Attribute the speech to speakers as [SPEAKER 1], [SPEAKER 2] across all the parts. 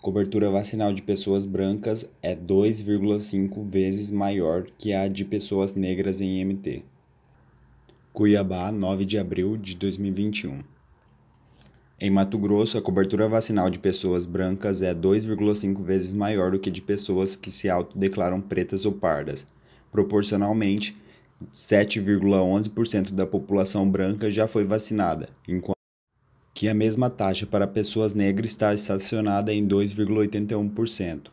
[SPEAKER 1] Cobertura vacinal de pessoas brancas é 2,5 vezes maior que a de pessoas negras em MT. Cuiabá, 9 de abril de 2021. Em Mato Grosso, a cobertura vacinal de pessoas brancas é 2,5 vezes maior do que de pessoas que se autodeclaram pretas ou pardas. Proporcionalmente, 7,11% da população branca já foi vacinada, enquanto que a mesma taxa para pessoas negras está estacionada em 2,81%.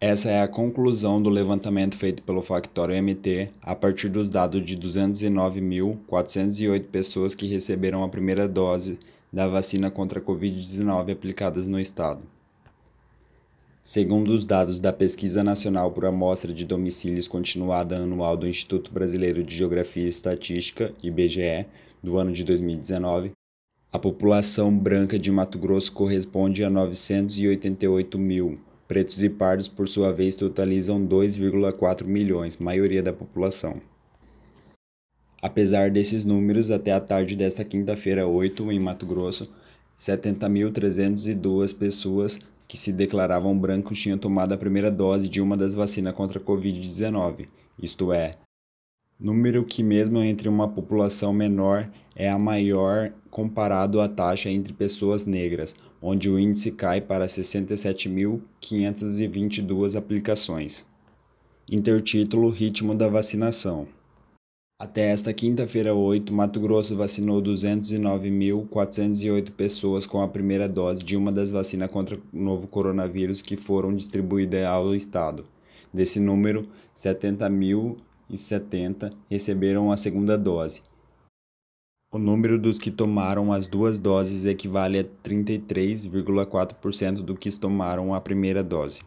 [SPEAKER 1] Essa é a conclusão do levantamento feito pelo Factório MT a partir dos dados de 209.408 pessoas que receberam a primeira dose da vacina contra a Covid-19 aplicadas no estado. Segundo os dados da Pesquisa Nacional por Amostra de Domicílios Continuada Anual do Instituto Brasileiro de Geografia e Estatística, IBGE, do ano de 2019, a população branca de Mato Grosso corresponde a 988 mil. Pretos e pardos, por sua vez, totalizam 2,4 milhões, maioria da população. Apesar desses números, até a tarde desta quinta-feira, 8, em Mato Grosso, 70.302 pessoas que se declaravam brancos tinham tomado a primeira dose de uma das vacinas contra a Covid-19, isto é, número que, mesmo entre uma população menor, é a maior comparado à taxa entre pessoas negras, onde o índice cai para 67.522 aplicações. Intertítulo Ritmo da vacinação. Até esta quinta-feira 8, Mato Grosso vacinou 209.408 pessoas com a primeira dose de uma das vacinas contra o novo coronavírus que foram distribuídas ao estado. Desse número, 70.070 receberam a segunda dose o número dos que tomaram as duas doses equivale a 33,4% do que tomaram a primeira dose.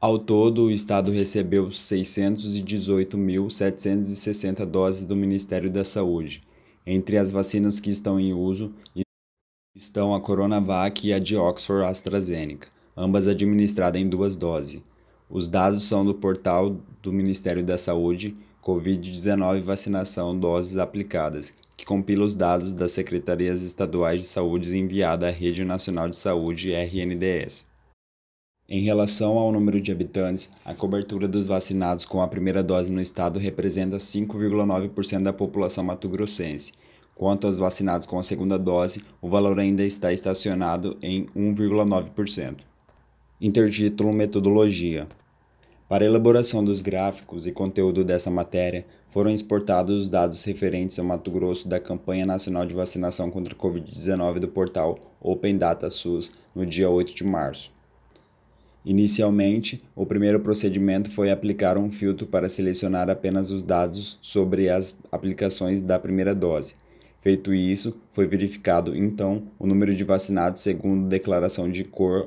[SPEAKER 1] Ao todo, o Estado recebeu 618.760 doses do Ministério da Saúde. Entre as vacinas que estão em uso estão a Coronavac e a de Oxford AstraZeneca, ambas administradas em duas doses. Os dados são do portal do Ministério da Saúde Covid-19 Vacinação Doses Aplicadas, que compila os dados das Secretarias Estaduais de Saúde enviada à Rede Nacional de Saúde RNDS. Em relação ao número de habitantes, a cobertura dos vacinados com a primeira dose no estado representa 5,9% da população mato-grossense. Quanto aos vacinados com a segunda dose, o valor ainda está estacionado em 1,9%. Intertítulo Metodologia para a elaboração dos gráficos e conteúdo dessa matéria, foram exportados os dados referentes ao Mato Grosso da campanha nacional de vacinação contra a Covid-19 do portal Open Data SUS no dia 8 de março. Inicialmente, o primeiro procedimento foi aplicar um filtro para selecionar apenas os dados sobre as aplicações da primeira dose. Feito isso, foi verificado então o número de vacinados segundo declaração de cor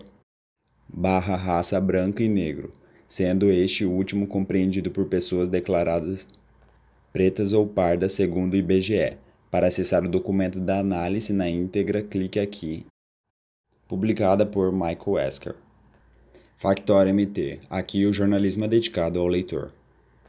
[SPEAKER 1] barra raça branca e negro sendo este último compreendido por pessoas declaradas pretas ou pardas segundo o IBGE. Para acessar o documento da análise na íntegra, clique aqui. Publicada por Michael Esker. Factor MT. Aqui o jornalismo é dedicado ao leitor.